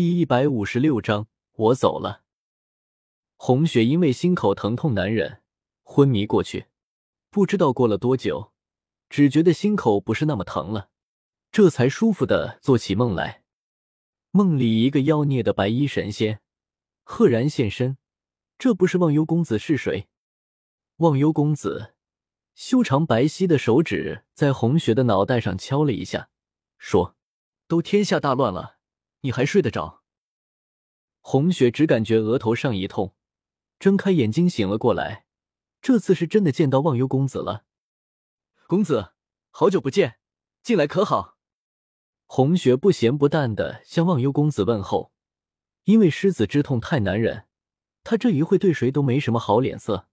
第一百五十六章，我走了。红雪因为心口疼痛难忍，昏迷过去。不知道过了多久，只觉得心口不是那么疼了，这才舒服的做起梦来。梦里一个妖孽的白衣神仙赫然现身，这不是忘忧公子是谁？忘忧公子修长白皙的手指在红雪的脑袋上敲了一下，说：“都天下大乱了。”你还睡得着？红雪只感觉额头上一痛，睁开眼睛醒了过来。这次是真的见到忘忧公子了。公子，好久不见，近来可好？红雪不咸不淡的向忘忧公子问候。因为失子之痛太难忍，他这一会对谁都没什么好脸色。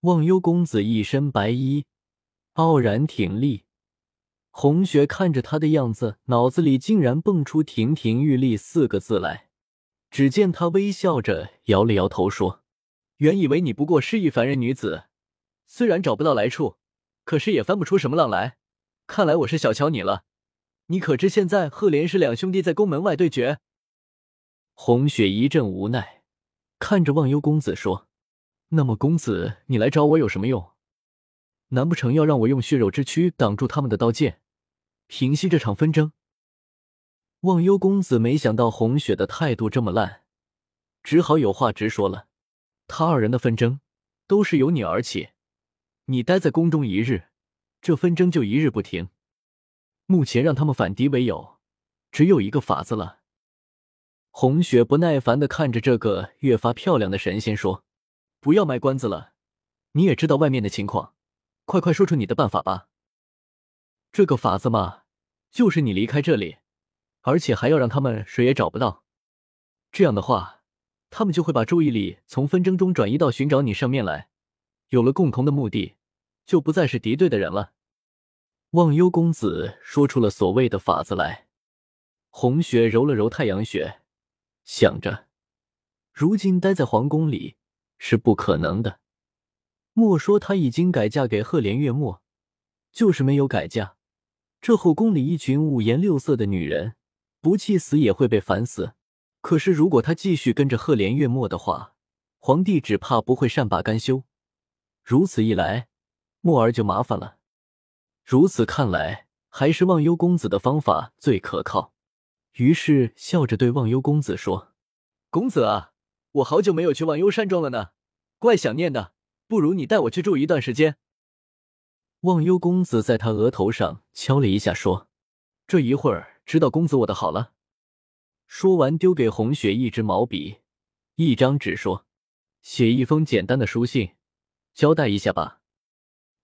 忘忧公子一身白衣，傲然挺立。红雪看着他的样子，脑子里竟然蹦出“亭亭玉立”四个字来。只见他微笑着摇了摇头，说：“原以为你不过是一凡人女子，虽然找不到来处，可是也翻不出什么浪来。看来我是小瞧你了。你可知现在赫连氏两兄弟在宫门外对决？”红雪一阵无奈，看着忘忧公子说：“那么，公子你来找我有什么用？难不成要让我用血肉之躯挡住他们的刀剑？”平息这场纷争。忘忧公子没想到红雪的态度这么烂，只好有话直说了：他二人的纷争都是由你而起，你待在宫中一日，这纷争就一日不停。目前让他们反敌为友，只有一个法子了。红雪不耐烦的看着这个越发漂亮的神仙说：“不要卖关子了，你也知道外面的情况，快快说出你的办法吧。”这个法子嘛，就是你离开这里，而且还要让他们谁也找不到。这样的话，他们就会把注意力从纷争中转移到寻找你上面来。有了共同的目的，就不再是敌对的人了。忘忧公子说出了所谓的法子来。红雪揉了揉太阳穴，想着，如今待在皇宫里是不可能的。莫说她已经改嫁给赫连月墨，就是没有改嫁。这后宫里一群五颜六色的女人，不气死也会被烦死。可是如果她继续跟着赫连月墨的话，皇帝只怕不会善罢甘休。如此一来，墨儿就麻烦了。如此看来，还是忘忧公子的方法最可靠。于是笑着对忘忧公子说：“公子啊，我好久没有去忘忧山庄了呢，怪想念的。不如你带我去住一段时间。”忘忧公子在他额头上敲了一下，说：“这一会儿知道公子我的好了。”说完，丢给红雪一支毛笔，一张纸，说：“写一封简单的书信，交代一下吧。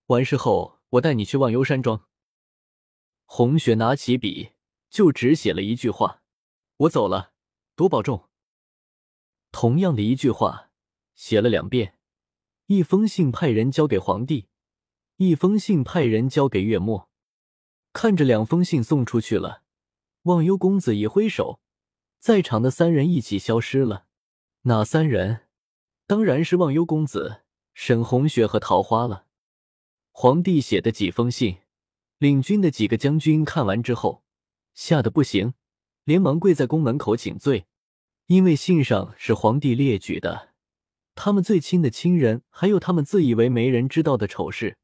完事后，我带你去忘忧山庄。”红雪拿起笔，就只写了一句话：“我走了，多保重。”同样的一句话，写了两遍。一封信派人交给皇帝。一封信派人交给月末，看着两封信送出去了，忘忧公子一挥手，在场的三人一起消失了。哪三人？当然是忘忧公子、沈红雪和桃花了。皇帝写的几封信，领军的几个将军看完之后，吓得不行，连忙跪在宫门口请罪，因为信上是皇帝列举的，他们最亲的亲人，还有他们自以为没人知道的丑事。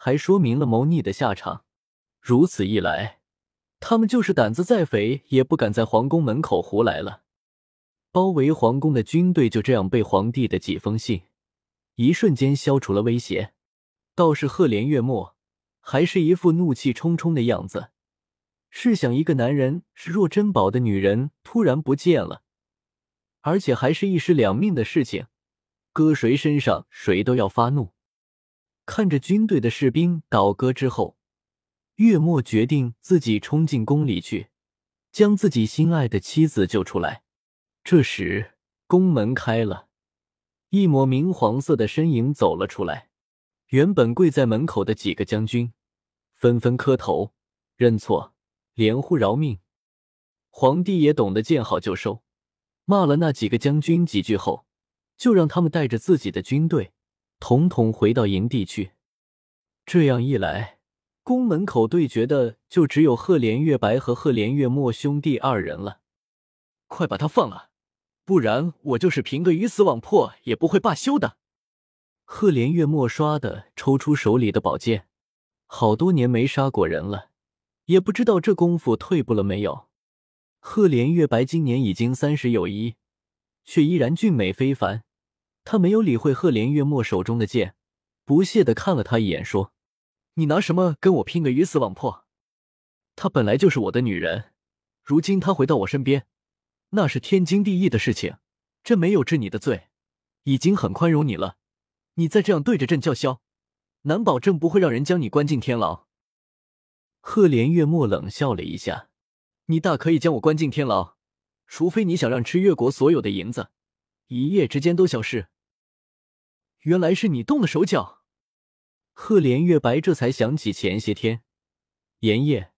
还说明了谋逆的下场。如此一来，他们就是胆子再肥，也不敢在皇宫门口胡来了。包围皇宫的军队就这样被皇帝的几封信，一瞬间消除了威胁。倒是赫连月末，还是一副怒气冲冲的样子。试想，一个男人视若珍宝的女人突然不见了，而且还是一尸两命的事情，搁谁身上，谁都要发怒。看着军队的士兵倒戈之后，月末决定自己冲进宫里去，将自己心爱的妻子救出来。这时，宫门开了，一抹明黄色的身影走了出来。原本跪在门口的几个将军纷纷磕头认错，连呼饶命。皇帝也懂得见好就收，骂了那几个将军几句后，就让他们带着自己的军队。统统回到营地去。这样一来，宫门口对决的就只有赫连月白和赫连月墨兄弟二人了。快把他放了，不然我就是凭个鱼死网破也不会罢休的。赫连月末刷的抽出手里的宝剑，好多年没杀过人了，也不知道这功夫退步了没有。赫连月白今年已经三十有一，却依然俊美非凡。他没有理会赫连月末手中的剑，不屑的看了他一眼，说：“你拿什么跟我拼个鱼死网破？她本来就是我的女人，如今她回到我身边。”那是天经地义的事情，朕没有治你的罪，已经很宽容你了。你再这样对着朕叫嚣，难保朕不会让人将你关进天牢。赫连月末冷笑了一下：“你大可以将我关进天牢，除非你想让吃越国所有的银子，一夜之间都消失。”原来是你动的手脚。赫连月白这才想起前些天，盐业、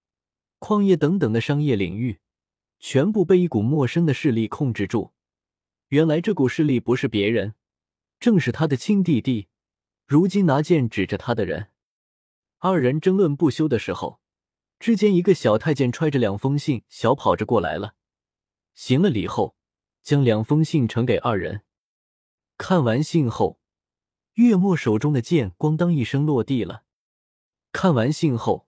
矿业等等的商业领域。全部被一股陌生的势力控制住。原来这股势力不是别人，正是他的亲弟弟，如今拿剑指着他的人。二人争论不休的时候，之间一个小太监揣着两封信，小跑着过来了。行了礼后，将两封信呈给二人。看完信后，月末手中的剑咣当一声落地了。看完信后，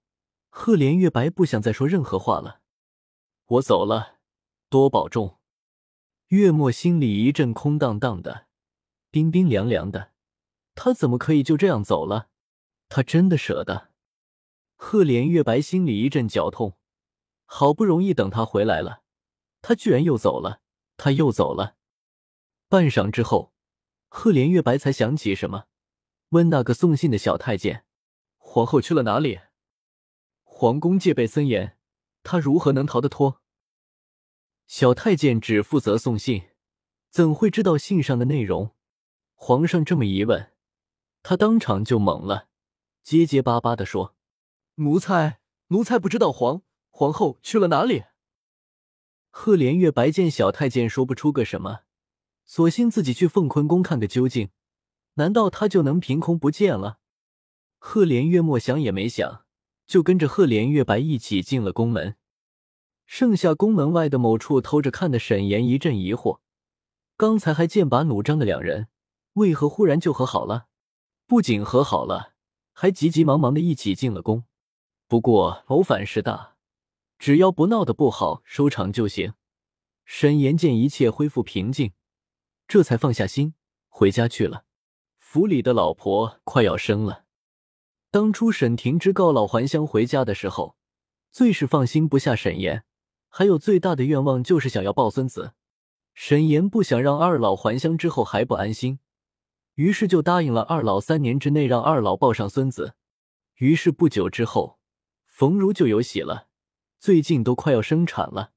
赫连月白不想再说任何话了。我走了，多保重。月末心里一阵空荡荡的，冰冰凉凉的。他怎么可以就这样走了？他真的舍得？赫连月白心里一阵绞痛，好不容易等他回来了，他居然又走了。他又走了。半晌之后，赫连月白才想起什么，问那个送信的小太监：“皇后去了哪里？”皇宫戒备森严。他如何能逃得脱？小太监只负责送信，怎会知道信上的内容？皇上这么一问，他当场就懵了，结结巴巴的说：“奴才，奴才不知道皇皇后去了哪里。”赫连月白见小太监说不出个什么，索性自己去凤坤宫看个究竟。难道他就能凭空不见了？赫连月末想也没想。就跟着赫连月白一起进了宫门，剩下宫门外的某处偷着看的沈岩一阵疑惑：刚才还剑拔弩张的两人，为何忽然就和好了？不仅和好了，还急急忙忙的一起进了宫。不过谋反事大，只要不闹得不好，收场就行。沈岩见一切恢复平静，这才放下心，回家去了。府里的老婆快要生了。当初沈婷之告老还乡回家的时候，最是放心不下沈岩，还有最大的愿望就是想要抱孙子。沈岩不想让二老还乡之后还不安心，于是就答应了二老三年之内让二老抱上孙子。于是不久之后，冯如就有喜了，最近都快要生产了。